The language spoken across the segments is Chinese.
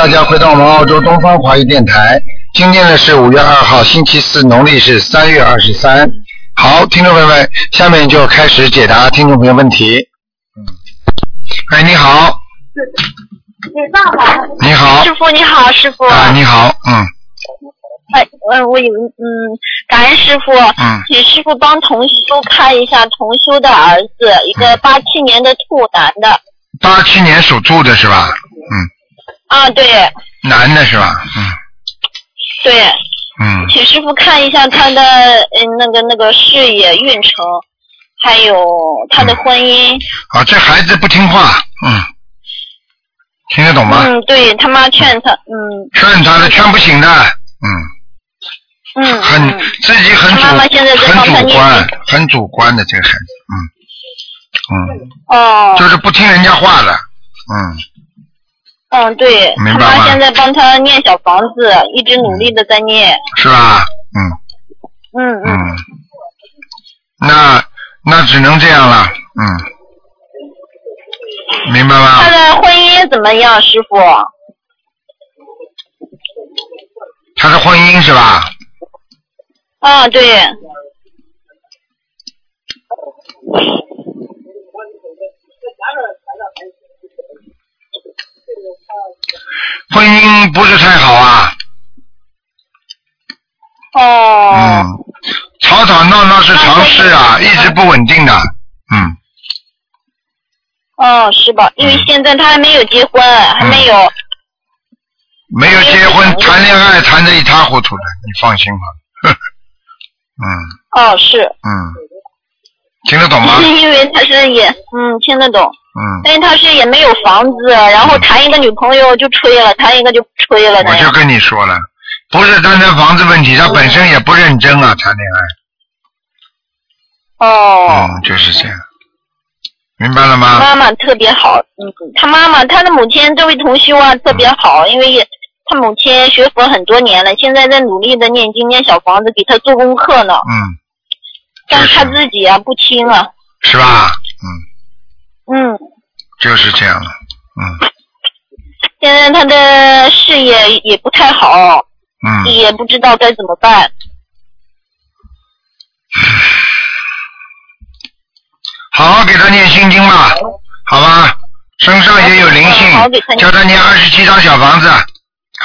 大家回到我们澳洲东方华语电台。今天呢是五月二号，星期四，农历是三月二十三。好，听众朋友们，下面就开始解答听众朋友问题。嗯，哎，你好，你好，师傅你好，师傅。啊，你好，嗯，哎，呃，我有嗯，感恩师傅，嗯请师傅帮同修看一下同修的儿子，一个八七年的兔男的。八七年属兔的是吧？嗯，啊，对。男的是吧？嗯。对，嗯，请师傅看一下他的嗯那个那个事业运程，还有他的婚姻。啊，这孩子不听话，嗯，听得懂吗？嗯，对他妈劝他，嗯。劝他的劝不醒的，嗯，嗯很嗯，自己很主很主观，很主观的这个孩子，嗯。嗯，哦，就是不听人家话的，嗯。嗯对，他明白吗妈现在帮他念小房子，一直努力的在念。是吧？嗯嗯嗯。嗯，那那只能这样了，嗯，明白吗他？的婚姻怎么样，师傅？他的婚姻是吧？啊，对，婚姻不是太好啊，哦，嗯，吵吵闹闹是常事啊，一直不稳定的，嗯，哦，是吧？因为现在他还没有结婚，还没有，没有结婚，谈恋爱谈得一塌糊涂的，你放心吧，嗯。哦，是，嗯，听得懂吗？是 因为他是也，嗯，听得懂，嗯，但是他是也没有房子，然后谈一个女朋友就吹了，谈一个就吹了。我就跟你说了，不是单单房子问题，他本身也不认真啊，谈恋爱。哦，嗯，就是这样，明白了吗？妈妈特别好，嗯，他妈妈他的母亲这位同修啊特别好，因为也他母亲学佛很多年了，现在在努力的念经念小房子，给他做功课呢，嗯，但是他自己啊不听啊，是吧？嗯，嗯，就是这样了。嗯现在他的事业也不太好，嗯，也不知道该怎么办。好好给他念心经吧，好吧？身上也有灵性，念叫他念二十七张小房子。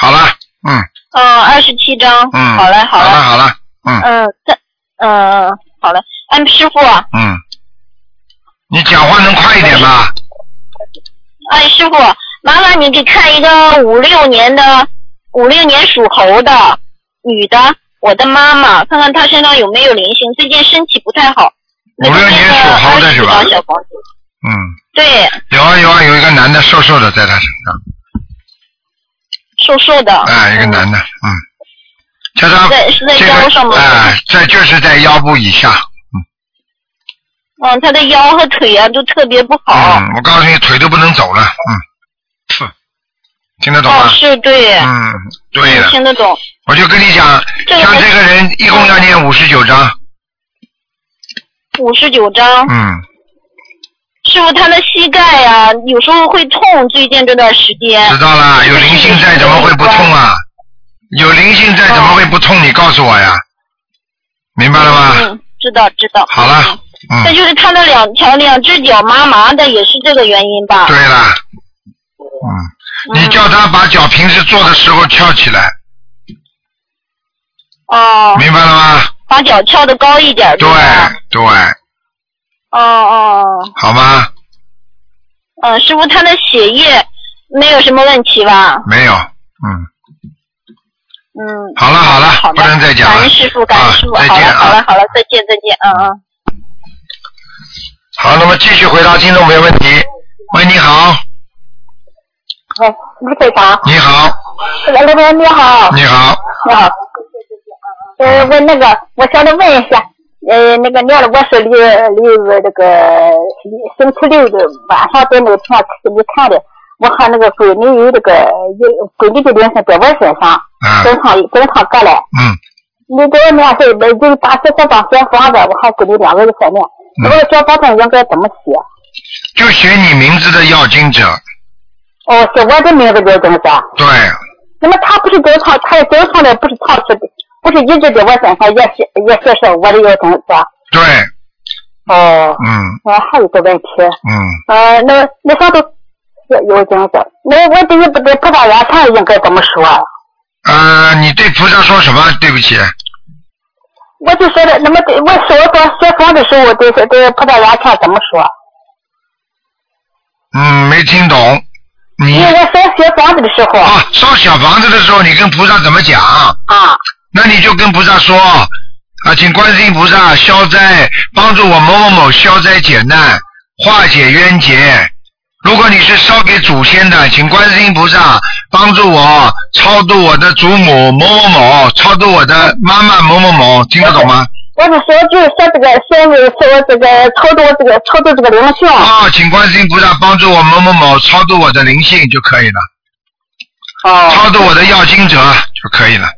好了，嗯嗯，二十七张，嗯，好嘞，好嘞，好了，嗯嗯，这，嗯，好了，哎，师傅，嗯，你讲话能快一点吗？哎，师傅，麻烦你给看一个五六年的，五六年属猴的女的，我的妈妈，看看她身上有没有灵性，最近身体不太好。五六年属猴的是吧？那个20张小房子嗯，对，有啊有啊，有一个男的瘦瘦的在她身上，瘦瘦的。哎，一个男的，嗯，叫他在是在腰上吗？个哎，这就是在腰部以下，嗯，他的腰和腿啊都特别不好。嗯，我告诉你，腿都不能走了，嗯，哼，听得懂哦，吗？是对，嗯，对了，听得懂。我就跟你讲，这个像这个人一共要念五十九章，五十九章，嗯，师傅，他的膝盖呀、有时候会痛，最近这段时间。知道啦，有灵性在怎么会不痛啊？有灵性在怎么会不痛？你告诉我呀，明白了吗？嗯，知道知道。好了嗯，这嗯，就是他的两条两只脚麻麻的，也是这个原因吧？对了，嗯，你叫他把脚平时坐的时候翘起来，哦，明白了吗？把脚翘的高一点。对吧对，哦哦，好吗？嗯，师傅，他的血液没有什么问题吧？没有，嗯，嗯。好了好了好不能再讲了感恩师傅，感恩师傅。好了啊再见啊好了好了，再见再见，嗯嗯。好，那么继续回答听众朋友问题。喂，你好，喂，李队长，你好，刘刘总你好，你好，你好。呃，我那个，我想着问一下，呃，那个念了，我是六六这个星期六的晚上在那个片给你看的，我看那个闺女有这个有闺女的灵性在我身上，嗯经常经常过来。嗯，你给我念是北京八十四张小房子，我和闺女两个人在念，嗯我的小房子应该怎么写？就写你名字的要经者，哦，写我的名字叫郑三。对，那么他不是经常，他经常的不是长期的，不是一直在我身上也写也写上我的要郑三。对，哦，嗯我，还有一个问题，嗯，呃，那那上头有有郑三，那我对不对菩萨眼前应该怎么说？呃，你对菩萨说什么？对不起，我就说的，那么对我说说学房的时候，对对菩萨眼前怎么说？嗯，没听懂。你因为我烧小房子的时候啊，烧小房子的时候，你跟菩萨怎么讲？啊，那你就跟菩萨说啊，请观世音菩萨消灾，帮助我某某某消灾解难，化解冤结。如果你是烧给祖先的，请观世音菩萨帮助我超度我的祖母某某某，超度我的妈妈某某某，听得懂吗？我是说就是说这个说说这个超度这个超度这个灵性。啊，请观世音菩萨帮助我某某某超度我的灵性就可以了，哦。超度我的要经者就可以了，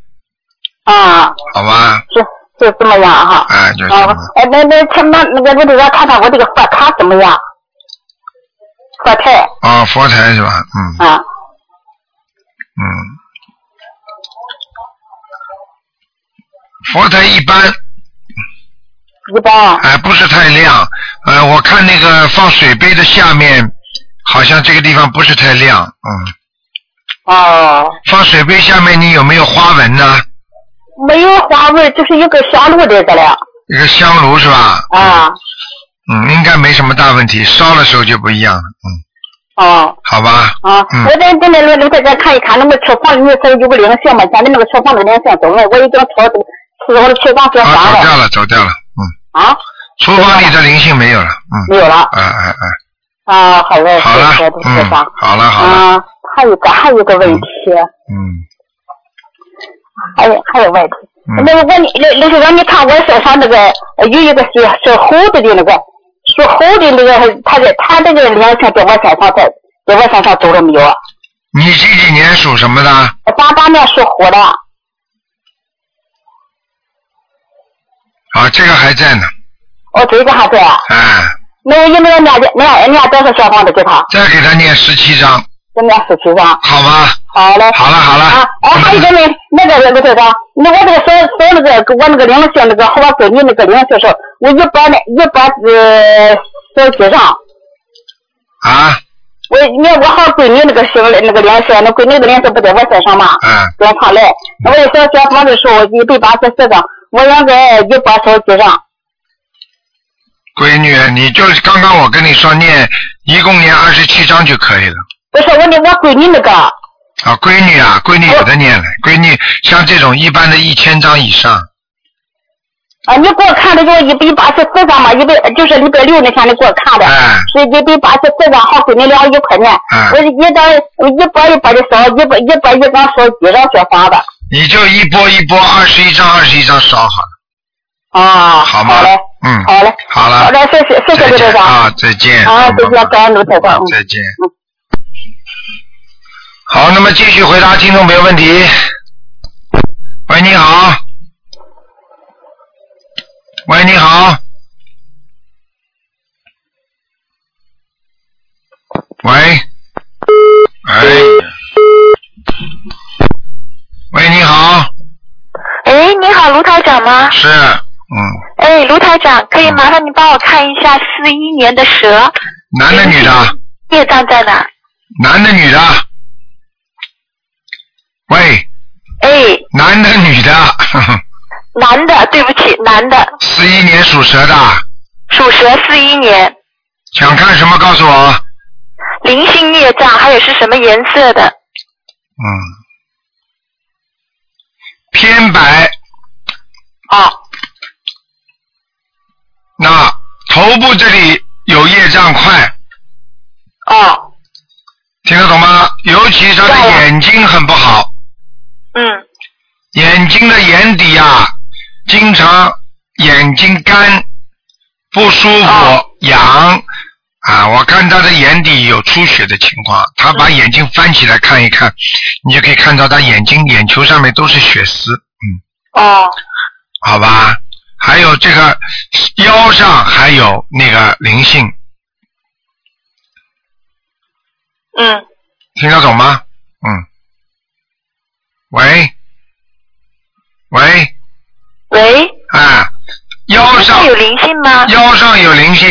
啊，好吧？是就这么样哈。哎，就这啊么。，哎，那那他那那个我得要看看我这个佛卡怎么样？佛台啊，佛台是吧？嗯啊，嗯，佛台一般，一般哎，不是太亮。呃，我看那个放水杯的下面，好像这个地方不是太亮。嗯，哦，放水杯下面你有没有花纹呢？没有花纹，就是一个香炉在这了一个香炉是吧？啊，嗯，应该没什么大问题，烧的时候就不一样了。嗯，哦。好吧。啊，嗯我在在那楼楼在这看一看，那么厨房里面是有个零线嘛？咱的那个厨房的零线走了，我已经抄这个是我的厨房学啊，房了走掉了，走掉了。嗯，啊，厨房里的灵性没有了。嗯，没有了哎哎哎，啊，好嘞，好了嗯好了好了，啊，还有个还有个问题，嗯还有还有问题，嗯那个我你那那是说你看我身上那个呃有一个是是猴子的那个属猴的那个，他的他那个灵性在我身上在在我身上走了没有？你这几年属什么的？八八年属虎的，啊，这个还在呢。哦，这个还在啊。哎，那我应该念念念多少小房子给他？再给他念十七章，再念十七张。好吗？好嘞。好了好了啊，哎，还有一个呢，那个卢队长，那我这个手手那个我那个灵性那个，我给你那个灵性时候，我一般呢一般呃手机上，啊，我你我好闺女那个手那个灵性，那归你那个灵性不在我身上嘛？嗯，正常来。那我一说小房子的时候，一百八十四张，我应该一般手机上。闺女，你就是刚刚我跟你说念，一共念二十七章就可以了。不是我念，我闺女那个。啊，闺女啊，闺女有的念了，闺女像这种一般的一千张以上，啊，你给我看的就一百八十四张嘛，一百就是礼拜六那天你给我看的，哎是一百八十四张，好，给你俩一块钱。哎我是一张一波一波的烧，一波一波一张烧几张小房子。你就一波一波二十一张二十一张烧好了，啊，好吗嘞，？嗯，好嘞，好了，好嘞，谢谢谢谢刘队长。啊，再见。啊，再见，感恩卢台长。嗯再见。好，那么继续回答听众朋友问题。喂，你好。喂，你好。喂。哎。喂，你好。哎，你好，卢台长吗？是，嗯，哎，卢台长，可以麻烦你帮我看一下四一年的蛇男的女的？业障在哪？男的女的？喂，哎，男的女的？男的，对不起，男的，四一年属蛇的，属蛇，四一年，想看什么？告诉我。灵性业障，还有是什么颜色的？嗯，偏白，哦，那头部这里有业障块，哦，听得懂吗？尤其他的眼睛很不好，嗯，眼睛的眼底啊，经常眼睛干，不舒服，哦痒。啊，我看他的眼底有出血的情况，他把眼睛翻起来看一看，你就可以看到他眼睛眼球上面都是血丝，嗯，哦，好吧？还有这个腰上还有那个灵性，嗯，听得懂吗？嗯。喂，喂，喂，啊，腰上上有灵性吗？腰上有灵性，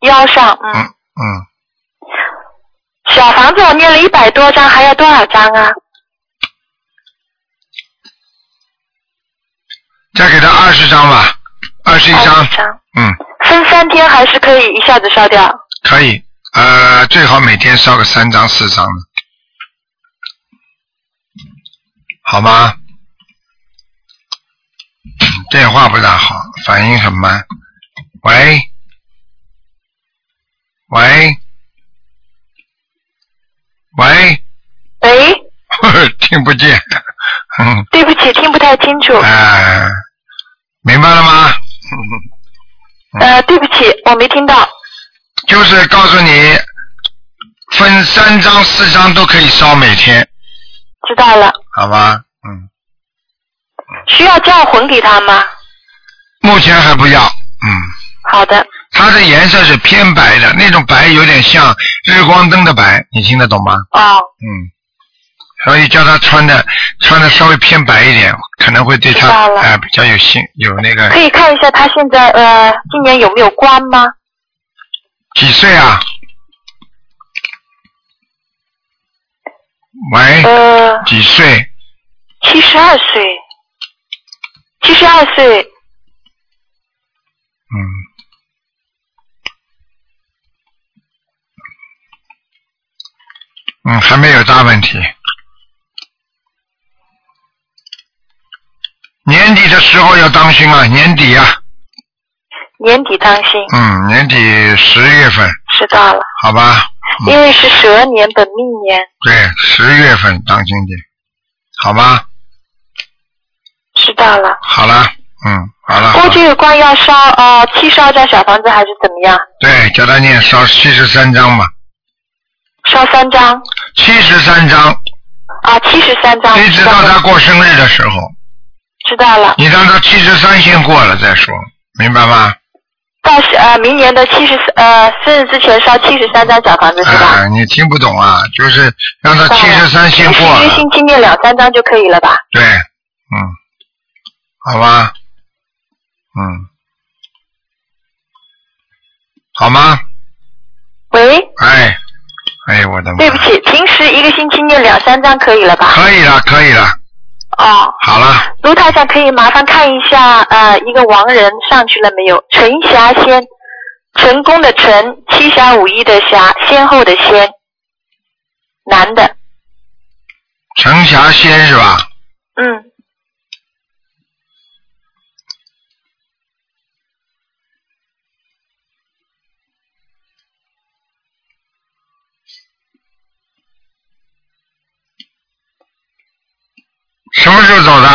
腰上，嗯嗯。嗯，小房子我念了一百多张，还要多少张啊？再给他二十张吧，二十一张。嗯，分三天还是可以一下子烧掉？可以，呃，最好每天烧个三张四张的，好吗？嗯 电话不大好，反应很慢。喂，喂，喂，喂，听不见，嗯，对不起，听不太清楚。哎、明白了吗？呃，对不起，我没听到。就是告诉你，分三张四张都可以烧每天，知道了。好吧？嗯，需要叫魂给他吗？目前还不要，嗯，好的，它的颜色是偏白的，那种白有点像日光灯的白，你听得懂吗？哦，嗯，所以叫他穿的穿的稍微偏白一点，可能会对他知道了哎、比较有兴有那个可以看一下他现在呃今年有没有关吗？几岁啊？喂，呃，几岁？七十二岁，七十二岁，嗯，嗯，还没有大问题。年底的时候要当心啊，年底啊，年底当心，嗯，年底十月份，知道了。好吧？因为是蛇年本命年，对，十月份当心点，好吗？知道了。好了，嗯，好了，好了过这个关要烧呃七十二张小房子还是怎么样？对，叫他念烧七十三张吧，烧三张七十三张，啊，七十三张。一直到知道他过生日的时候，知道了。你让他七十三先过了再说，明白吗？到呃明年的七十呃生日之前烧七十三张小房子是吧？啊，你听不懂啊，就是让他七十三先过一个了，星期念两三张就可以了吧？对，嗯，好吧，嗯，好吗？喂，哎，哎，我的妈！对不起，平时一个星期念两三张可以了吧？可以了，可以了，哦，好了，卢台长可以麻烦看一下呃一个亡人上去了没有？陈霞仙，成功的成，七侠五义的侠，先后的先，男的，陈霞仙是吧？嗯，什么时候走的？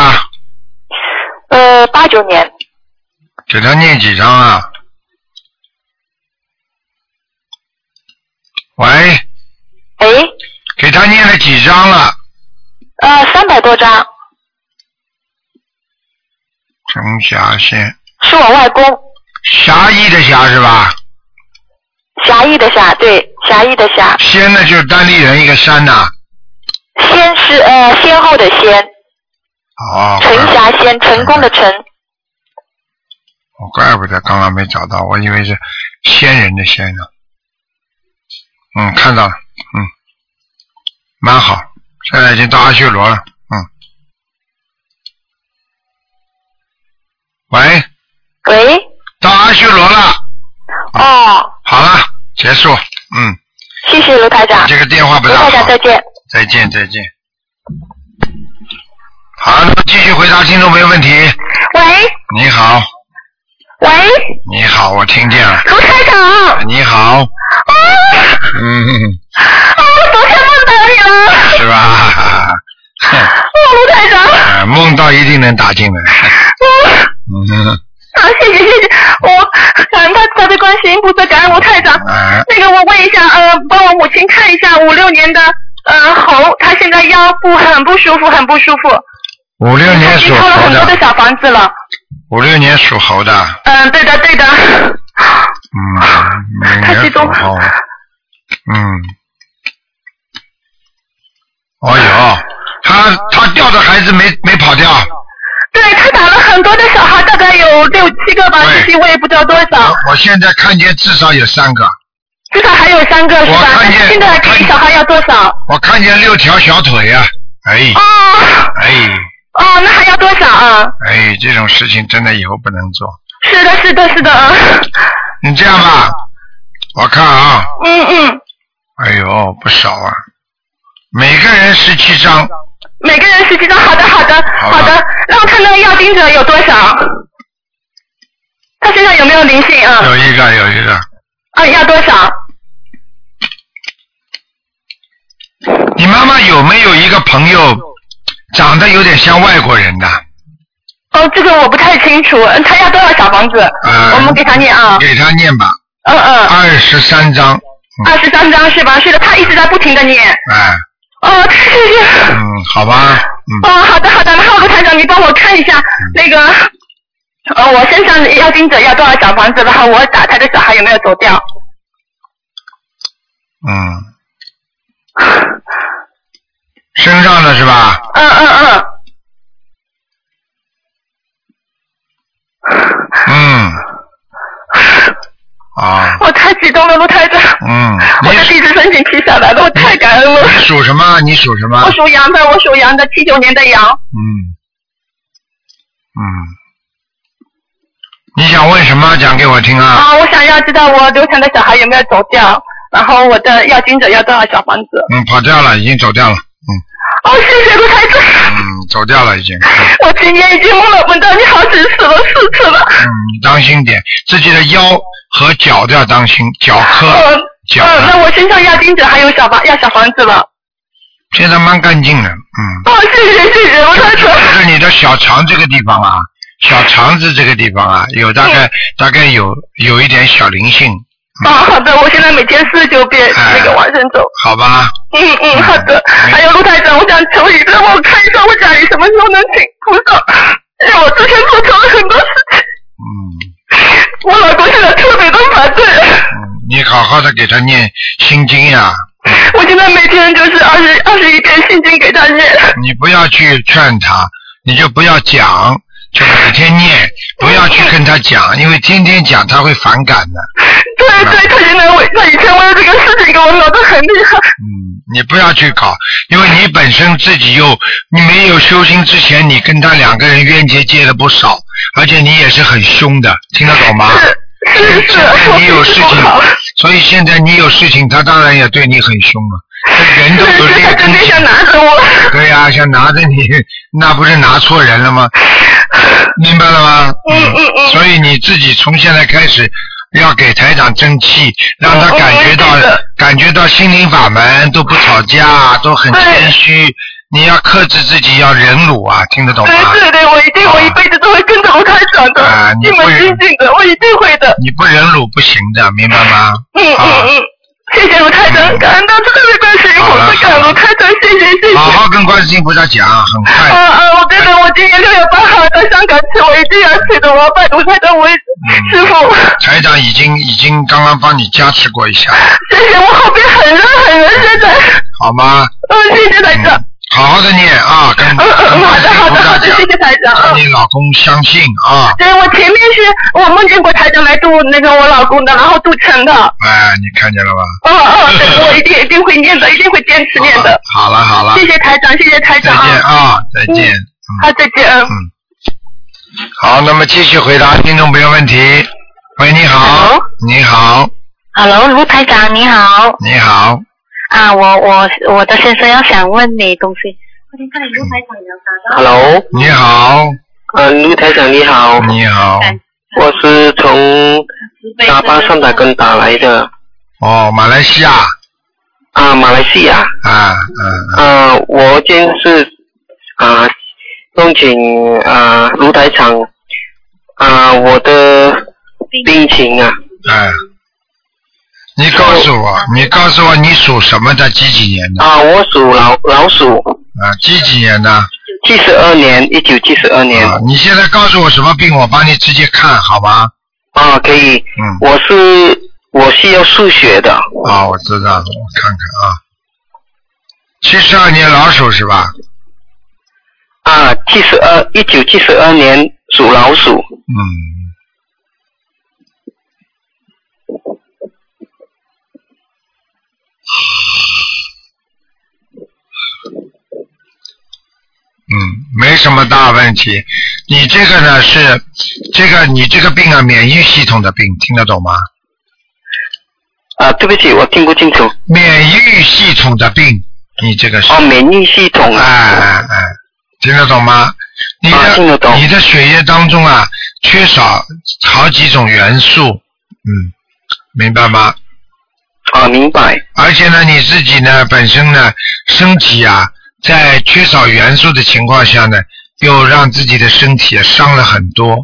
呃八九年，给他念几张啊？喂，哎，给他念了几张了？呃三百多张，陈霞仙，是我外公，侠义的侠是吧？侠义的侠，对，侠义的侠，仙呢就是单立人一个山呐、仙是呃先后的先，哦，陈霞仙，成功的成，我怪不得刚刚没找到，我以为是仙人的仙呢。嗯，看到了，嗯，蛮好，现在已经到阿修罗了，嗯。喂，喂，到阿修罗了，哦，好了，结束，嗯，谢谢卢台长，这个电话不大好。卢台长，再见。再见再见。好，那么继续回答听众朋友问题。喂你好，喂，你好，我听见了。卢台长，你好，啊，嗯，啊我昨天梦到你了，是吧？哼 哦，卢台长，呃 梦到一定能打进来。啊，嗯，啊，谢谢谢谢，我感恩他他的观世音菩萨，感恩卢台长。啊，那个我问一下，呃，帮我母亲看一下五六年的呃猴，她现在腰部很不舒服，很不舒服。五六年属猴的。了很多的小房子了。五六年属猴的。嗯，对的，对的。嗯，太激动了。嗯。哦呦，他他掉的孩子没没跑掉。对他打了很多的小孩，大概有六七个吧，具体我也不知道多少。我现在看见至少有三个。至少还有三个是吧？现在给你小孩要多少？我看见六条小腿呀、哎。哎。哦，那还要多少啊？哎，这种事情真的以后不能做。是的，是的，是的，啊你这样吧，我看啊，嗯嗯，哎呦不少啊，每个人十七张，每个人十七张，好的好的好好的，让我看那个要盯者有多少，他身上有没有灵性啊？有一个有一个，啊，要多少？你妈妈有没有一个朋友长得有点像外国人的？哦，这个我不太清楚，嗯他要多少小房子？呃，我们给他念啊，给他念吧，嗯嗯，二十三章，二十三张是吧？是的，他一直在不停的念。哎，哦，谢谢。嗯，好吧，嗯，哦，好的好的，然后卢台长，你帮我看一下那个，呃，我身上要经者要多少小房子，然后我打他的小孩有没有走掉？嗯，身上的是吧？嗯嗯嗯，嗯，啊，我太激动了，卢台长，嗯，我的地址申请批下来了，我太感恩了。你属什么？你属什么我？属羊的，我属羊的，七九年的羊。嗯，嗯，你想问什么？讲给我听啊！啊，我想要知道我流产的小孩有没有走掉，然后我的要经者要多少小房子？嗯，跑掉了，已经走掉了。嗯哦，谢谢卢台长。嗯，走掉了已经。我今天已经梦了梦到你好几次了，四次了。嗯，你当心点，自己的腰和脚都要当心，脚磕、嗯脚嗯，那，我身上压钉子还有小房压小房子了。现在蛮干净的。嗯，哦，谢谢谢谢卢台长。就是你的小肠这个地方啊，小肠子这个地方啊，有大概、大概有有一点小灵性，哦，好的，我现在每天四十九遍哎那个往生咒。好吧？嗯嗯，好的。还有陆台长，我想求你让我看一下我家里什么时候能请菩萨，因为我之前做错了很多事情，嗯我老公现在特别的反对。嗯，你好好的给他念心经呀，我现在每天就是二十二十一遍心经给他念。你不要去劝他，你就不要讲，就每天念，不要去跟他讲，因为天天讲他会反感的。对对，他现在为他以前为了这个事情跟我闹得很厉害。嗯，你不要去搞，因为你本身自己又你没有修心之前，你跟他两个人冤结结了不少，而且你也是很凶的，听得懂吗？是是是，现在你有事情所以现在你有事情，他当然也对你很凶了。这人都有是是，他劣根性想，拿着我。对呀、想拿着你，那不是拿错人了吗？明白了吗？嗯嗯嗯所以你自己从现在开始要给台长争气，让他嗯感觉到、感觉到心灵法门都不吵架，都很谦虚。你要克制自己，要忍辱啊，听得懂吗？对对对，我一定我一辈子都会跟着卢台长的，啊你一门会精进的，我一定会的。你不忍辱不行的，明白吗？嗯啊嗯嗯，谢谢卢台长，感恩到特别观世音菩萨，感恩卢台长，谢谢谢谢。好好跟观世音菩萨讲，很快。啊啊！我真的，我今年六月八号到香港去，我一定要去的。台长为师傅。台长已经已经刚刚帮你加持过一下，谢谢，我后边很热很热，现在。好吗？嗯，谢谢台长。嗯，好好的念啊，跟嗯嗯嗯，好的好的好的，谢谢台长。你老公相信啊。对，我前面是我梦见过台长来度那个我老公的，然后度成的。哎，你看见了吧？哦哦，对，我一定一定会念的，一定会坚持念的。好了好了，谢谢台长，谢谢台长再。见啊，再见。好，再见。嗯嗯。好，那么继续回答听众朋友问题。喂，你好。Hello？你好，Hello，卢台长你好。你好，啊，我我我的先生要想问你东西。我先看你卢台长有打到。Hello，你好，呃，卢台长你好，你好，我是从沙巴上打跟打来的。哦，马来西亚。啊，马来西亚。啊，嗯，啊，我今是啊，恭请啊卢台长啊我的病情啊哎，你告诉我，你告诉我你属什么的？几几年的？啊，我属老老鼠，啊，几几年的？七十二年，一九七十二年啊，你现在告诉我什么病，我帮你直接看好吗？啊，可以，嗯，我是我是要输血的啊，我知道了，我看看啊，七十二年老鼠是吧？啊，七十二，一九七十二年属老鼠。嗯。嗯，没什么大问题。你这个呢是，这个你这个病啊，免疫系统的病，听得懂吗？啊，对不起，我听不清楚。免疫系统的病，你这个是。哦，免疫系统。啊啊啊！听得懂吗？你的、你的血液当中啊，缺少好几种元素，嗯，明白吗？啊，明白。而且呢，你自己呢本身呢身体啊，在缺少元素的情况下呢，又让自己的身体啊伤了很多，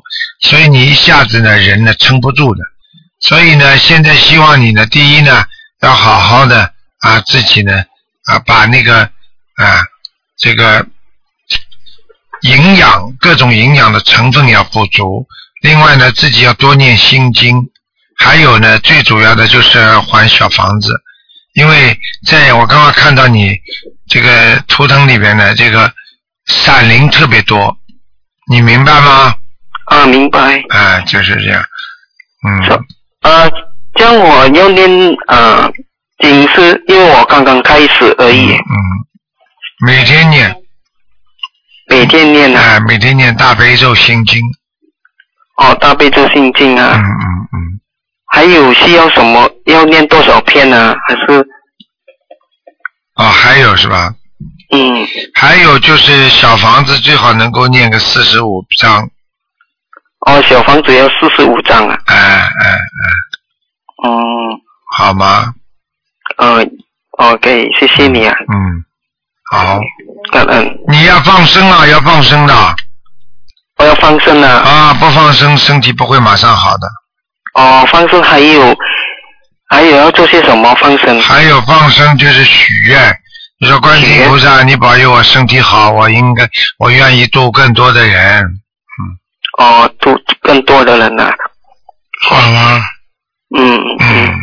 所以你一下子呢人呢撑不住的。所以呢，现在希望你呢，第一呢要好好的啊自己呢啊把那个啊这个营养各种营养的成分要补足，另外呢自己要多念心经。还有呢，最主要的就是还小房子，因为在我刚刚看到你这个图腾里边呢，这个闪灵特别多，你明白吗？啊，明白。啊，就是这样，嗯，啊，这样我要念啊经是，因为我刚刚开始而已，嗯，每天念，每天念啊。哎，每天念大悲咒心经，哦，大悲咒心经啊。嗯嗯嗯，还有需要什么？要念多少篇呢？还是哦，还有是吧？嗯还有就是小房子最好能够念个四十五章，哦，小房子要四十五章啊。哎哎，嗯好吗？呃，OK，谢谢你啊，嗯，好，感恩。你要放生啊，要放生的。我要放生啊。啊，不放生身体不会马上好的。哦，放生还有还有要做些什么放生？还有放生就是许愿，你说观世音菩萨，你保佑我身体好，我应该我愿意度更多的人，嗯哦，度更多的人呐、好啊？嗯嗯，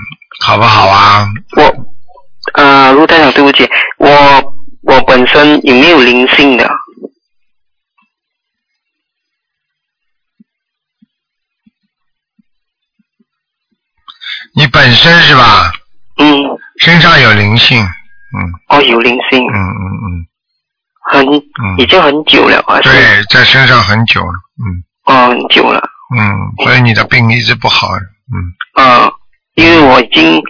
好不好啊？我啊，陆台长，对不起，我我本身有没有灵性的？你本身是吧？嗯。身上有灵性，嗯哦，有灵性。嗯嗯嗯。很，已经很久了啊。对，在身上很久了，嗯哦，很久了。嗯，所以你的病一直不好，嗯，啊，因为我已经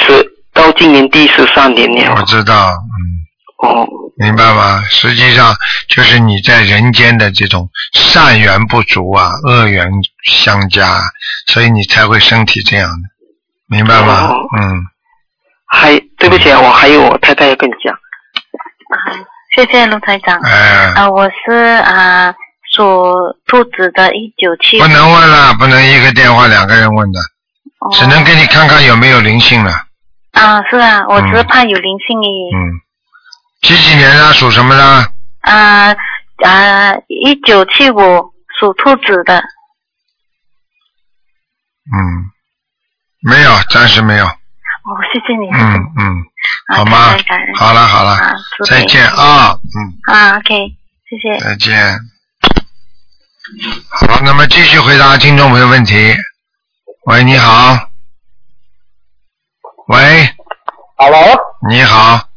是到今年第十三年了。我知道，嗯。哦。明白吗？实际上就是你在人间的这种善缘不足啊，恶缘相加，所以你才会身体这样的，明白吗？哦嗯，还对不起啊，我还有我太太要跟你讲。啊谢谢卢台长。哎啊，我是啊属兔子的，一九七。不能问了，不能一个电话两个人问的，哦只能给你看看有没有灵性了。啊，是啊，我只怕有灵性而已。嗯，几几年的属什么的？啊啊，一九七五属兔子的。嗯，没有，暂时没有。哦，谢谢你。嗯嗯，啊好吗？好了好了啊，再见啊，嗯。啊，OK，谢谢。再见。好，那么继续回答听众朋友问题。喂，你好。喂，Hello，你好，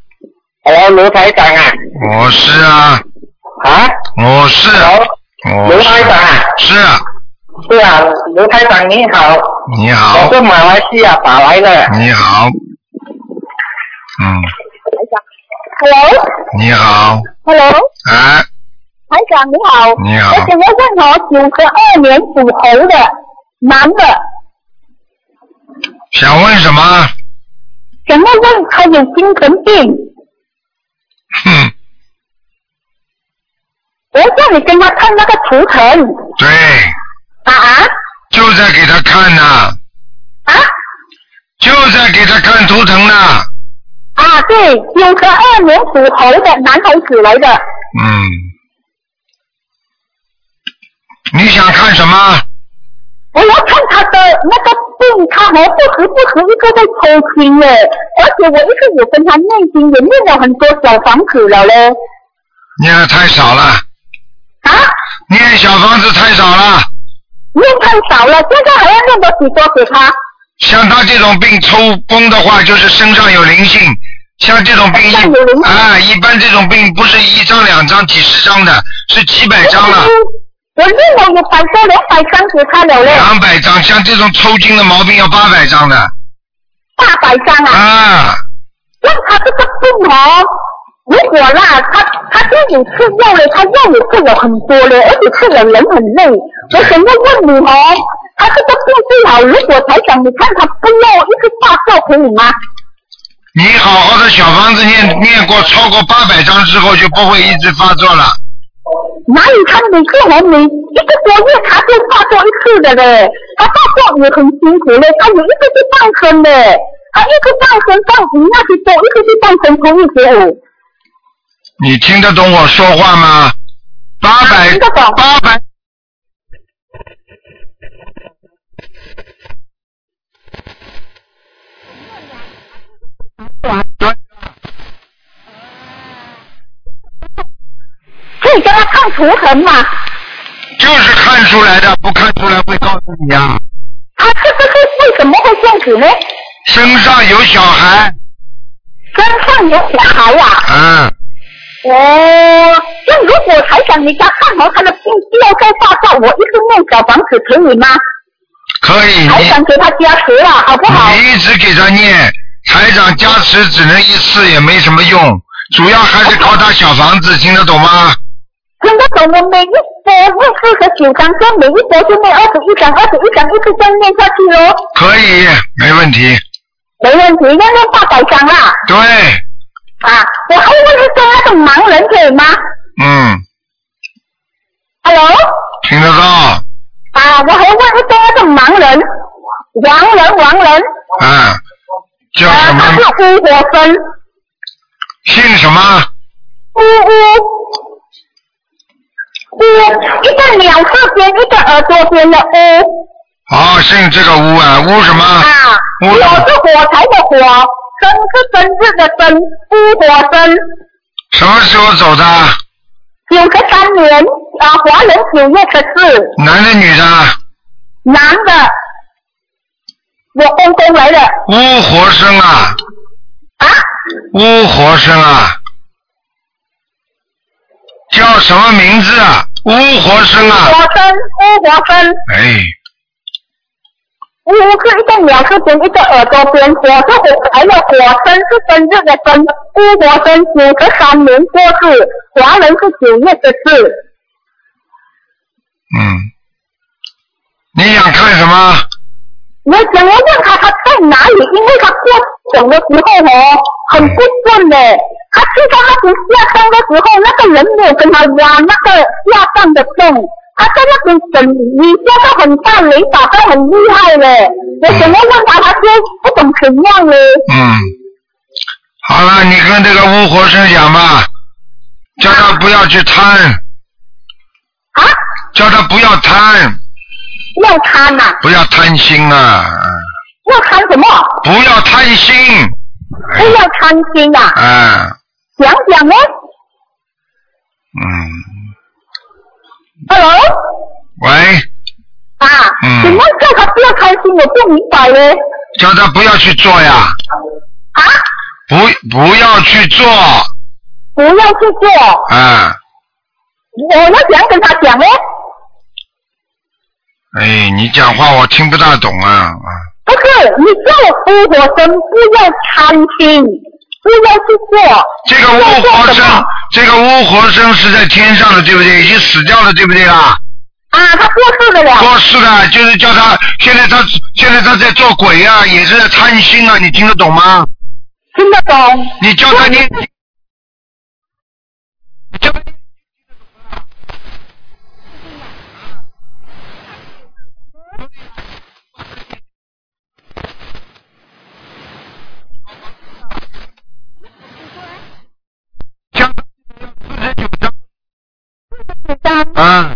Hello，卢台长啊，我是啊，啊，我是，我卢台长啊，是。啊，是啊，卢台长你好，你好。我，是马来西亚打来的。你好，嗯，Hello，Hello，你好，哎，台长你好。你好。我想要问我，九十二年属猴的男的，想问什么？想要问他有精神病，哼，我叫你跟他看那个图腾。对，啊啊。就在给他看呢，啊？就在给他看图腾呢，啊！对，九十二年属猴的男孩子来的，嗯，你想看什么？我要看他的那个病，他好不时不时一个在抽筋嘞，而且我一直有跟他念经，也念了很多小房子了嘞。念的太少了。啊？念小房子太少了。念太少了，现在还要念多许多给他？像他这种病抽风的话，就是身上有灵性，像这种病一啊，一般这种病不是一张两张几十张的，是几百张了，我另外一百张两百张给他了嘞，两百张。像这种抽筋的毛病要八百张的八百张啊。啊。那他这个病哦，如果啦，他他自己吃药嘞，他药也吃了很多嘞，而且吃了人很累。我想要问你哦，他这个病最好，如果台长你看他不要一直发作可以吗？你好好的小房子念念过超过八百张之后，就不会一直发作了。哪有他每个人每一个多月他就发作一次的嘞，他发作也很辛苦嘞，他有一个是半身的，他一个半身上五那些多，一个是半身同一十五。你听得懂我说话吗？八百听得懂八百。可以跟他看图腾吗？就是看出来的，不看出来会告诉你啊。他这个是为什么会这样子呢？身上有小孩，身上有小孩呀、嗯，哦，那如果台长你家看好他的病不要再发作，我一直念小房子可以吗？可以，你台长给他加持了，好不好？你一直给他念，台长加持只能一次，也没什么用，主要还是靠他小房子，听得懂吗？听得懂我每一波念四十九张，这每一波就念二十一张，二十一张一直这样念下去哦，可以，没问题。没问题，要念八百张啦。对，啊，我还问一个那个盲人可以吗嗯，？Hello，听得到，啊，我还问一个那个盲人，王人王人，啊，叫啊，什他是么？巫火生，姓什么？呜呜，呜，一个鸟字边，一个耳朵边的乌。哦，姓这个乌啊，乌什么？啊，乌火是火柴的火，生是生日的生，乌火生。什么时候走的？九十三年啊，华人九月十四，男的女的？男的，我公公来了乌火生啊，啊，乌火生啊，叫什么名字啊？乌活生啊，火生乌火生，哎，乌是一个鸟字边，一个耳朵边，火是火柴的火，生是生日的生，乌火生九十三年过世，华人是九月的事。嗯，你想看什么？我想要问他他在哪里，因为他过整的时候哦，很不顺的。他去到那边下葬的时候，那个人没有跟他挖那个下葬的洞，他在那边等雨下到很大，雷打到很厉害嘞。我怎么问他，他就不懂怎样嘞。嗯，好了，你跟这个巫婆生讲吧，叫他不要去贪，啊，叫他不要贪，要贪呐、不要贪心啊，要贪什么？不要贪心，不要贪心呐、啊，讲讲哦嗯，？Hello，喂，啊，嗯。怎么叫他不要开心？我不明白嘞。叫他不要去做呀，啊，不不要去做，不要去做。啊，我要怎样跟他讲呢？哎，你讲话我听不大懂啊，啊，不是，你叫乌火生不要贪心，不要去做。这个巫活生这个巫活生是在天上的，对不对？已经死掉了，对不对啦？啊，他过世了呀。过世了，就是叫他现在他现在他在做鬼啊，也是在贪心啊，你听得懂吗？听得懂？你叫他，你叫他叫他四十九章啊，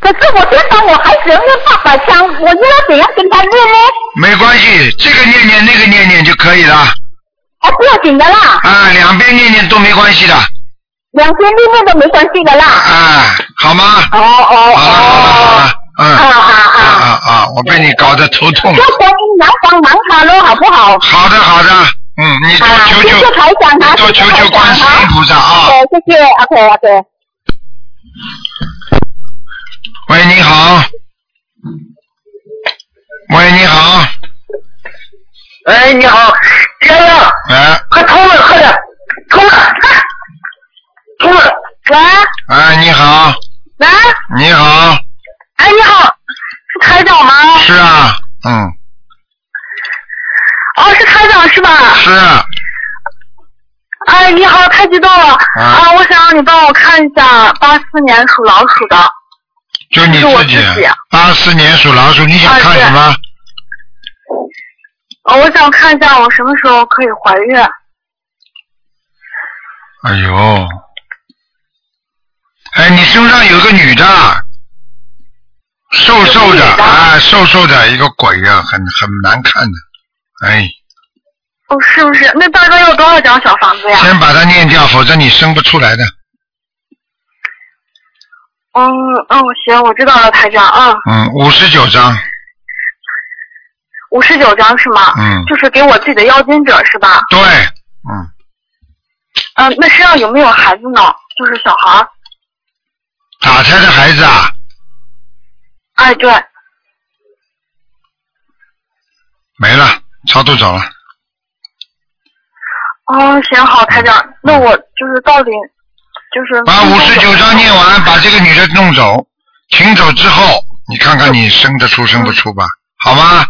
可是我现在我还只能念八百张，我又要怎样跟他念呢？没关系，这个念念那个念念就可以了哦，不要紧的啦，啊，两边念念都没关系的两边念念都没关系的啦。啊，好吗？哦哦好了好了好了哦。，嗯啊啊啊啊！啊啊！我被你搞得头痛。叫观音娘帮忙他喽，好不好？好的好的，嗯，你多啊，求求，多求求观世音。菩萨啊。好，谢谢，OK OK。喂，你好。喂，你好。哎，你好，洋洋，哎，快通了，快点，通了，通了。喂哎，你好，喂，你好，哎，你好，是台长吗？是啊，嗯，哦，是台长是吧？是啊，哎，你好，太激动了啊！我想让你帮我看一下八四年属老鼠的。就你自己八四年属老鼠，你想看什么？呃，我想看一下我什么时候可以怀孕。哎呦，哎，你身上有个女的，瘦瘦的啊，瘦瘦的一个鬼呀、很很难看的，哎，哦，是不是？那大概要多少张小房子呀？先把它念掉，否则你生不出来的。嗯嗯，行，我知道了，台长。啊，嗯，五十九张，五十九张是吗？嗯就是给我自己的要经者是吧？对，嗯，嗯，那身上有没有孩子呢？就是小孩儿。打胎的孩子啊，哎，对。没了，超度走了。哦，行好，台长，那我就是到底就是把五十九章念完，把这个女的弄走，请走之后，你看看你生得出生不出吧，好吗？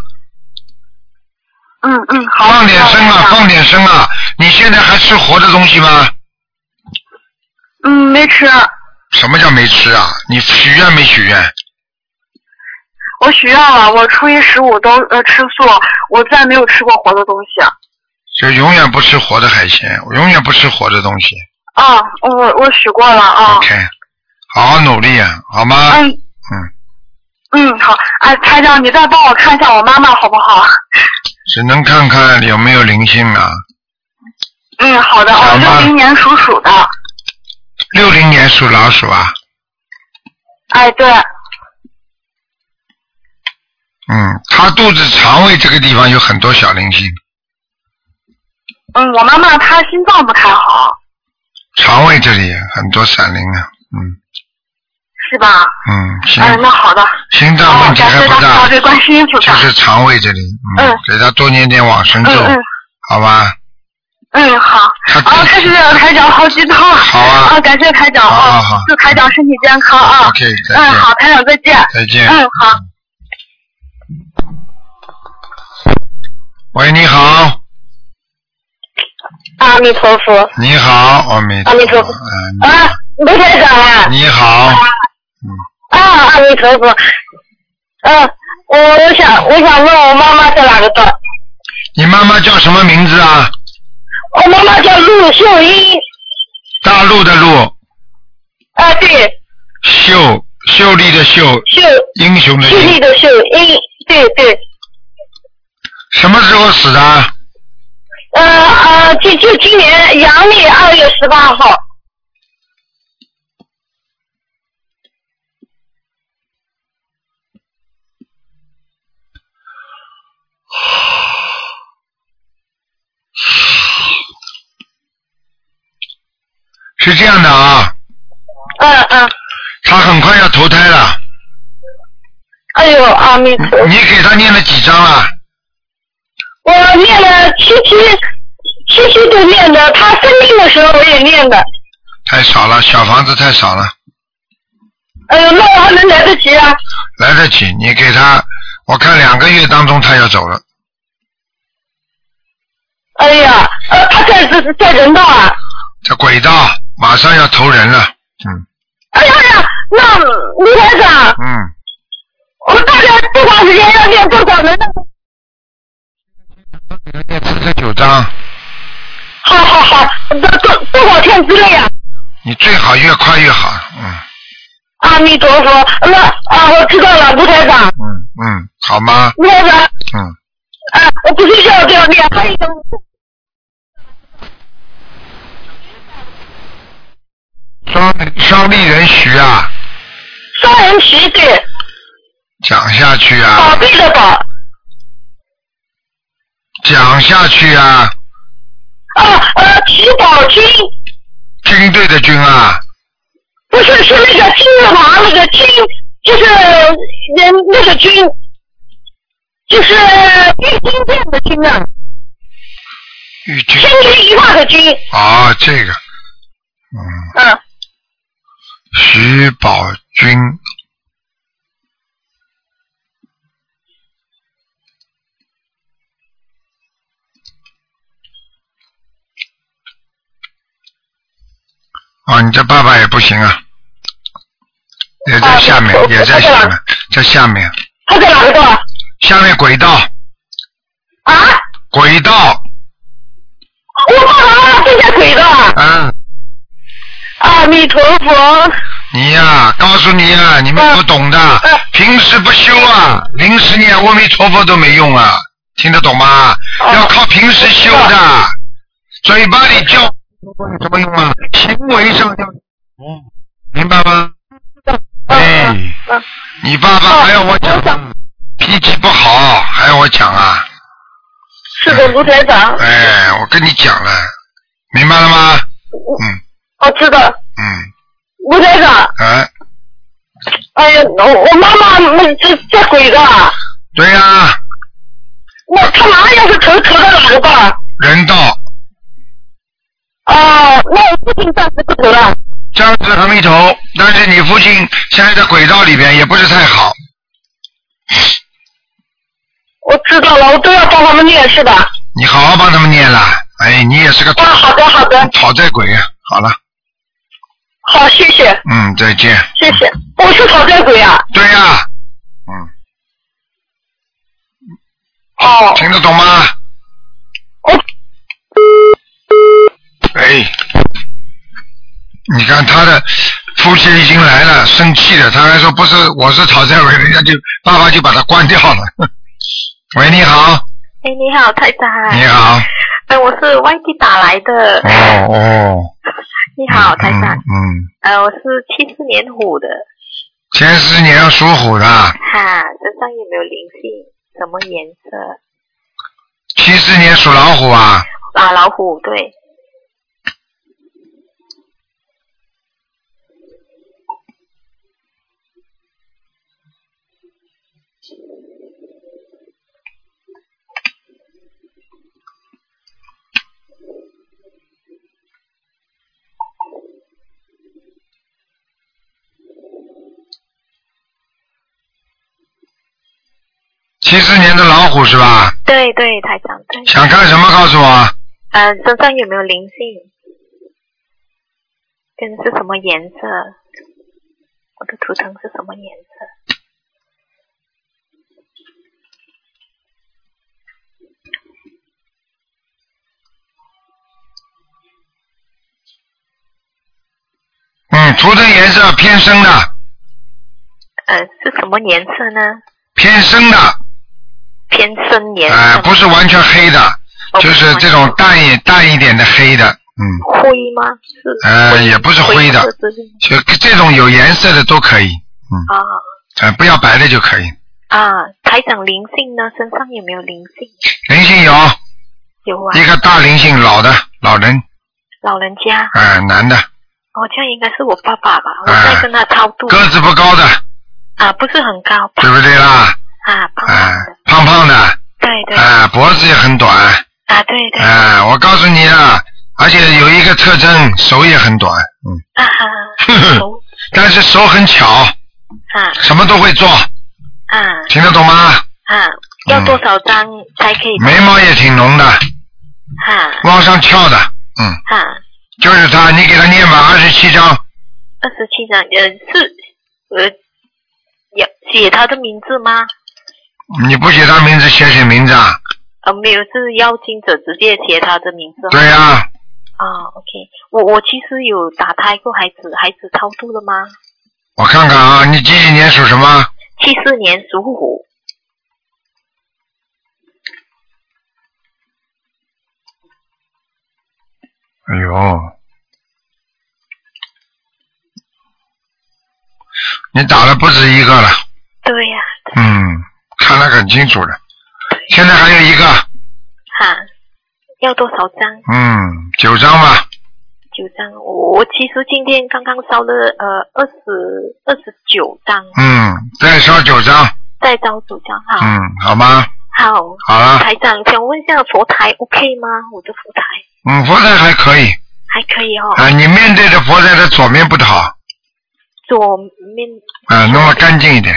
嗯嗯，好。放点声啊，放点声啊！你现在还吃活的东西吗？嗯，没吃，什么叫没吃啊？你许愿没许愿？我许愿了，我初一十五都呃吃素，我再没有吃过活的东西。就永远不吃活的海鲜，我永远不吃活的东西。啊，我我许过了啊。OK，好好努力啊，好吗？嗯。嗯，嗯，好，哎，台长，你再帮我看一下我妈妈好不好？只能看看有没有灵性啊。嗯，好的，哦，六零年属鼠的，六零年属老鼠啊，哎，对，嗯，他肚子肠胃这个地方有很多小灵性，嗯，我妈妈她心脏不太好，肠胃这里很多闪灵啊，嗯是吧？嗯，心哎，那好的，心脏哦，问题感谢大。就是肠胃这里，嗯，嗯给他多念点往生咒，嗯嗯好吧？嗯，好。他啊，太谢谢了，台长，好激动。好啊啊，感谢台长啊，祝台长身体健康啊。OK，再嗯，好，台长再见。再见。嗯，好。喂，你好，阿弥陀佛。你好，阿弥阿弥陀佛嗯，啊，卢台长啊。你好，啊，阿弥陀佛。嗯，我我想我想问我妈妈在哪个段？你妈妈叫什么名字啊？我妈妈叫陆秀英。大陆的陆，啊，对，秀秀丽的秀，秀英雄的秀丽，的秀英，对对。什么时候死的？呃呃，就就今年阳历二月十八号。是这样的啊，嗯嗯。他很快要投胎了，哎呦，阿弥陀佛。你给他念了几张了？我念了七七七七都念的，他生病的时候我也念的。太少了，小房子太少了，哎呦，那我还能来得及啊？来得及。你给他，我看两个月当中他要走了，哎呀，呃，他在在在人道啊。这轨道马上要投人了，嗯哎呀呀，那卢台长，嗯，我大概多长时间要念多少人呢？念四十九章，好好好，多多多少天之内啊？你最好越快越好，嗯。阿弥陀佛，那啊，我知道了，卢台长，嗯嗯，好吗？卢台长，嗯，啊，我不睡觉就要念，还有一个。双双立人徐啊，双人徐对，讲下去宝啊，贝的宝，讲下去啊，军，军队的军啊，不是是那个金字旁那个军，就是人那个军，就是玉金店的军啊，玉军千钧一发的军。啊，这个，嗯，嗯，徐宝军，哦，你这爸爸也不行啊，也在下面，啊也在下面，在下面，他在哪个道？下面轨道，啊？轨道，我爸爸正在腿的。嗯，阿弥陀佛。你呀、告诉你呀、你们不懂的，嗯平时不修啊，临时念阿弥陀佛都没用啊，听得懂吗？哦。要靠平时修的，嘴巴里叫有什么用啊？行为上要，嗯，明白吗？哎，嗯你爸爸还要我讲，脾气不好还要我讲啊？是的，卢台长，哎，我跟你讲了，明白了吗？嗯我知道。嗯，卢台长，哎，哎呀，我我妈妈那这这鬼的，对呀、我他妈要是投投到哪个道？人道。哦，那我父亲暂时不投了。暂时还没投，但是你父亲现在在轨道里边也不是太好，我知道了，我都要帮他们念，是的。啊，你好好帮他们念了。哎，你也是个讨好的好的，讨债鬼啊！好了，好，谢谢嗯，再见。谢谢。我是讨债鬼啊。对呀、嗯，哦，听得懂吗？我哎，你看他的夫妻已经来了，生气了，他还说不是我是讨债鬼，人家就爸爸就把他关掉了。喂，你好，哎，你好，太太。你。好，哎，我是外地打来的。哦哦，你好，台嗯长。嗯，呃，我是七四年虎的，前十年属虎的，哈，身上有没有灵性？什么颜色？七四年属老虎啊，啊，老虎，对。七四年的老虎是吧？对对，台长，对。想看什么告诉我？嗯、身上有没有灵性？跟是什么颜色？我的图腾是什么颜色？嗯，图腾颜色偏深的，呃，是什么颜色呢？偏深的，偏深颜色呃，不是完全黑的，哦就是这种淡一淡一点的黑的，嗯，灰吗？是。呃，也不是灰的就这种有颜色的都可以，嗯啊呃，不要白的就可以。啊，台长灵性呢？身上有没有灵性？灵性有有啊一，个大灵性，老的老人，老人家。呃，男的，哦，这样应该是我爸爸吧？我哎在跟他超度。个子不高的，啊，不是很高。对不对啦？啊，胖啊、胖的。胖胖的，对对。啊、脖子也很短，啊，对对。啊、我告诉你啊，而且有一个特征，手也很短，嗯，啊哈。呵呵 手但是手很巧，啊什么都会做，啊听得懂吗？啊！要多少张才可以？眉毛也挺浓的，哈往上翘的，嗯，哈，就是他，你给他念吧，二十七章，二十七张，呃，是呃，要写他的名字吗？你不写他名字，写写名字啊？呃，没有，是邀请者直接写他的名字。对呀、啊，OK，我我其实有打胎过孩子，孩子超度了吗？我看看啊，你几几年属什么？七四年属虎。哎呦，你打了不止一个了，对呀、嗯，看得很清楚了。现在还有一个，哈，要多少张？嗯，九张吧，九张，我我其实今天刚刚烧了呃二十二十九张，嗯，再烧九张，再烧九张，好，嗯，好吗？好，好了，台长想问一下佛台 OK 吗？我的佛台。嗯，佛台还可以。还可以哦，啊，你面对的佛台的左面不好。左面。啊，弄得干净一点，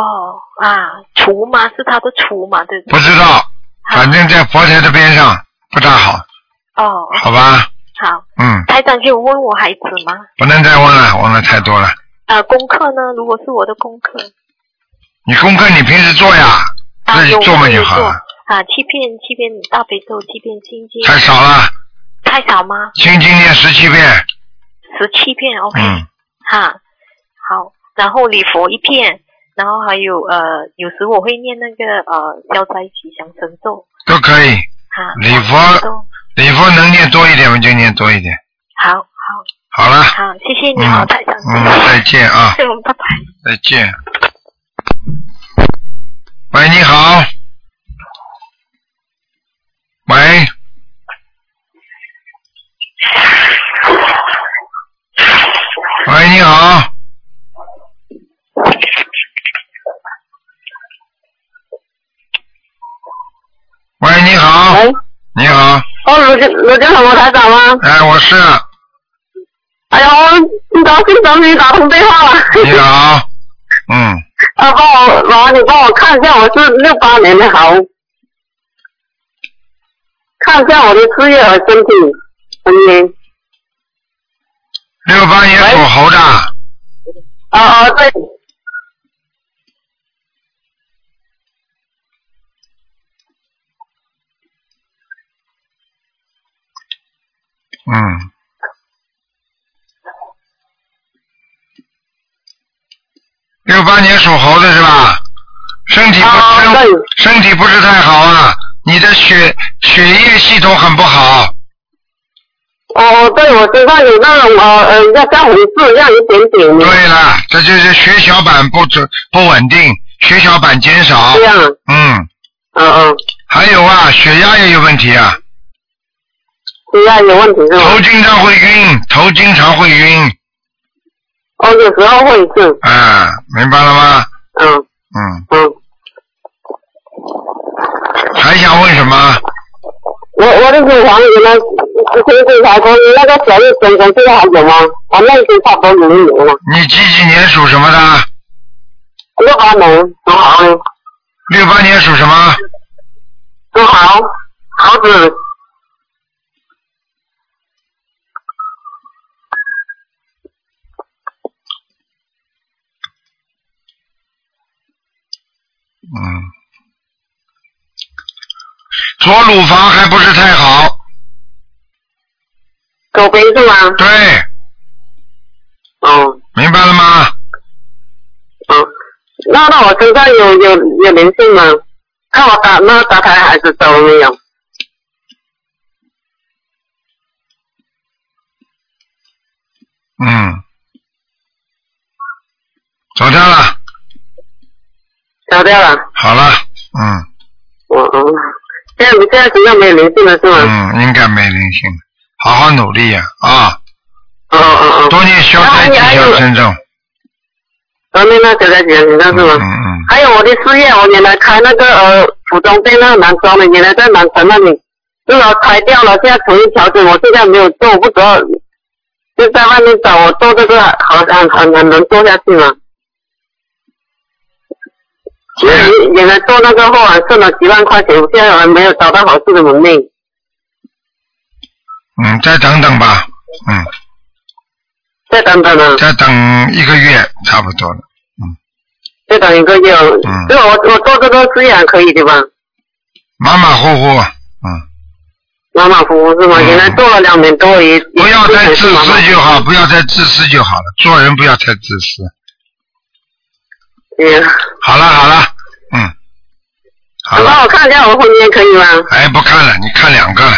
哦啊厨嘛是他的厨嘛，对不对？不知道，反正在佛台的边上不大好，哦，好吧？好，嗯，台长可以问我孩子吗？不能再问了，问了太多了。呃，功课呢？如果是我的功课。你功课你平时做呀，啊，有自己做嘛就好了，啊，七片七片大悲咒，七片心经，太少了，太少吗？心经念十七遍，十七片，OK，、嗯，哈，好，然后礼佛一片，然后还有呃，有时我会念那个呃消灾吉祥神咒，都可以。好，礼佛礼佛能念多一点，我们就念多一点。好好好了，好，谢谢你好，嗯台长，嗯，再见啊，嗯，拜拜。再见。喂，你好。喂。喂，你好。喂，你好。喂，你好，哦，卢金卢金红台长吗？哎，我是，哎呀，我很高兴终于打通电话了。你好，嗯，啊，帮我，麻烦你帮我看一下，我是六八年的猴，看一下我的事业和身体婚姻。六八年属猴的，啊啊，对，嗯，六八年属猴的是吧？身体不、啊身体不是太好啊，你的血血液系统很不好，哦，对我身上有那种呃呃，要像红字要一点点，对了，这就是血小板不准不稳定，血小板减少。嗯，嗯嗯，还有啊，血压也有问题啊，血压有问题是吗？头经常会晕，头经常会晕，哦，有时候会是，啊，明白了吗？嗯嗯，嗯，还想问什么？我我的乳房原来是检查过，那个小叶生生这个还有吗？我那已经差不多有了，你几几年属什么的？六八年很好哎，六八年属什么？很好，好子，嗯，左乳房还不是太好，左边是吗？对，哦明白了吗？哦，那那我身上有有有灵性吗？看我打那打胎还是走了没有？嗯，走掉了，消掉了。好了，嗯。我哦，现在现在身上没有灵性了是吗？嗯，应该没灵性，好好努力呀啊。哦哦哦，多念消灾吉祥神咒，后面那小在几身上是吗？嗯嗯，还有我的事业，我原来开那个呃服装店那个男装的，原来在南城那里，是我拆掉了，现在重新调整，我现在没有做，我不知道就在外面找我做这个，好很很很能做下去吗？因为原来做那个后来挣了几万块钱，我现在还没有找到合适的门面。嗯，再等等吧，嗯，再等等呢，再等一个月差不多了，嗯再等一个月哦。嗯对，我我做这个事业还可以对吧？马马虎虎，嗯，马马虎虎是吗？嗯原来做了两年多也不要太自私就好，不要太自私就好了，做人不要太自私。对呀。好了好了，嗯，好了，帮我看一下我婚姻可以吗？哎，不看了，你看两个了，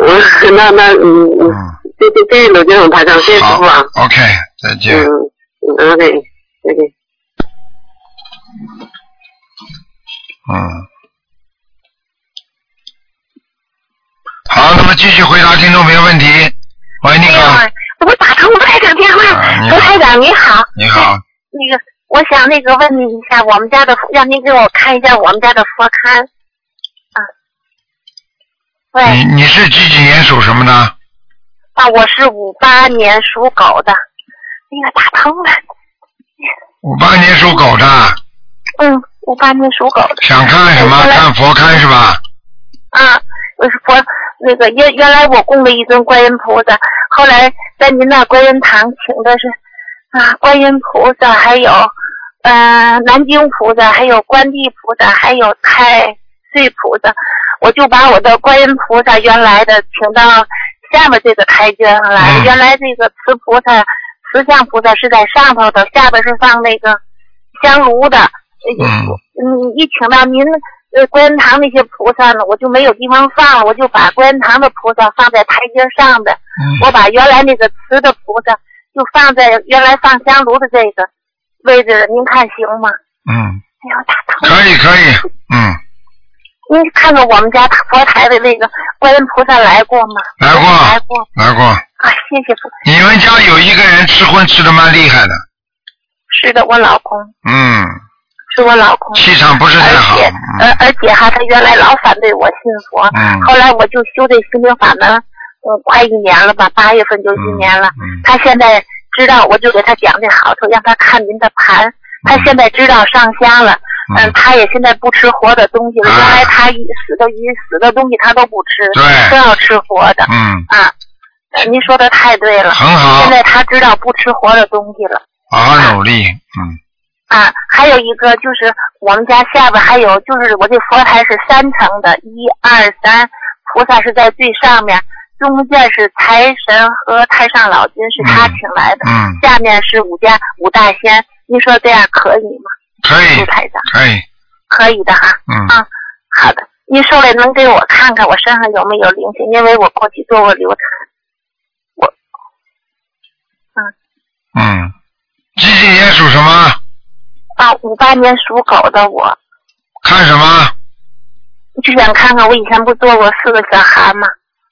嗯，那那嗯嗯，嗯，谢谢谢谢罗金红台长，谢谢师好傅啊。，OK，再见。嗯嗯，OK，再见。嗯，好，那么继续回答听众朋友问题。喂，你哎好，呀，我打通了台长电话，啊你好罗台长你好。你好，那个，我想那个问你一下，我们家的，让您给我看一下我们家的佛龛。啊，喂，你你是几几年属什么的？啊，我是五八年属狗的，那个打通了。五八年属狗的，嗯，五八年属狗的。想看什么？哎看佛龛是吧？啊，我是佛那个原原来我供了一尊观音菩萨，后来在您那观音堂请的是啊观音菩萨，还有呃南京菩萨，还有观地菩萨，还有太岁菩萨，我就把我的观音菩萨原来的请到下面这个台阶上来原来这个慈菩萨、慈像菩萨是在上头的，下边是放那个香炉的。嗯嗯，一请到您呃观音堂那些菩萨呢，我就没有地方放了，我就把观音堂的菩萨放在台阶上的，嗯我把原来那个瓷的菩萨就放在原来放香炉的这个位置了，您看行吗？嗯，哎呦，打通可以可以，嗯，您看看我们家佛台的那个观音菩萨来过吗？来过来过来过。啊，谢谢菩。你们家有一个人吃荤吃的蛮厉害的，是的，我老公嗯，是我老公，气场不是太好。而且，而而且哈，他原来老反对我信佛，嗯。后来我就修这心灵法门，嗯，快一年了吧，八月份就一年了。嗯他现在知道，我就给他讲这好处，让他看您的盘。他现在知道上香了，嗯，他也现在不吃活的东西了。啊。原来他一死的鱼、死的东西他都不吃，对。都要吃活的。嗯，啊，呃您说的太对了。很好。现在他知道不吃活的东西了。好好努力，嗯，啊，还有一个就是我们家下边还有，就是我这佛台是三层的，一二三，菩萨是在最上面，中间是财神和太上老君是他请来的，嗯下面是五家五大仙，你说这样可以吗？可以陆台长，可以，可以的哈。嗯啊，好的，您说来能给我看看我身上有没有灵性？因为我过去做过流产。我嗯，几几年属什么？啊，五八年属狗的我，看什么？就想看看我以前不做过四个小孩吗？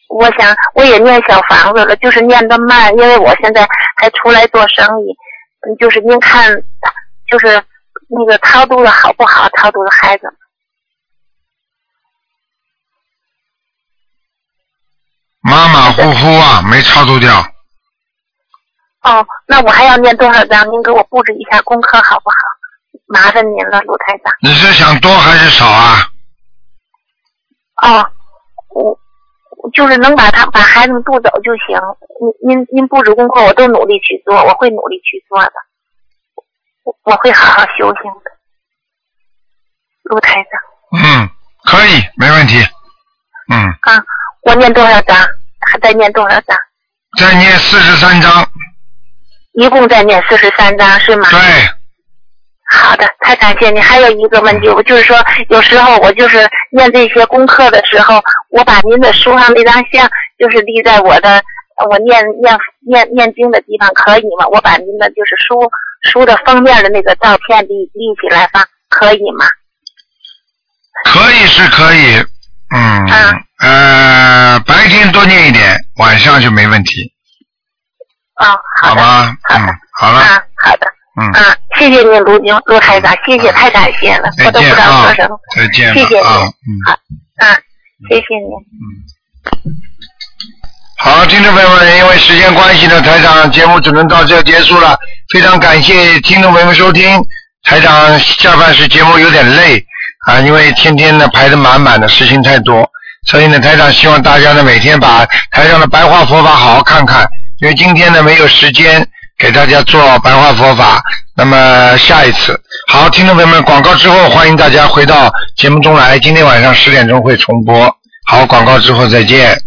我想我也念小房子了，就是念的慢，因为我现在还出来做生意。嗯，就是您看，就是那个超度的好不好？超度的孩子，马马虎虎啊，没超度掉。哦，那我还要念多少章？您给我布置一下功课好不好？麻烦您了，卢台长。你是想多还是少啊？哦，我我就是能把他把孩子们渡走就行。您您您布置功课，我都努力去做，我会努力去做的。我我会好好修行的，卢台长。嗯，可以，没问题。嗯，啊，我念多少章？还再念多少章？再念四十三章。一共再念四十三章是吗？对。好的，太感谢你。还有一个问题，我就是说，有时候我就是念这些功课的时候，我把您的书上那张像，就是立在我的我念念念念经的地方，可以吗？我把您的就是书书的封面的那个照片立立起来放，可以吗？可以是可以，嗯，呃，白天多念一点，晚上就没问题，哦，好吧？嗯，好了，啊，好的，嗯，啊，谢谢您，卢宁卢台长，谢谢，太感谢了，我都不知道说什么，，再见谢谢啊，嗯。啊，谢谢您。好，听众朋友们，因为时间关系呢，台长节目只能到这结束了。非常感谢听众朋友们收听。台长下半时节目有点累啊，因为天天呢排的满满的，事情太多，所以呢，台长希望大家呢每天把台上的白话佛法好好看看。因为今天呢没有时间给大家做白话佛法，那么下一次。好，听众朋友们，广告之后欢迎大家回到节目中来。今天晚上十点钟会重播。好，广告之后再见。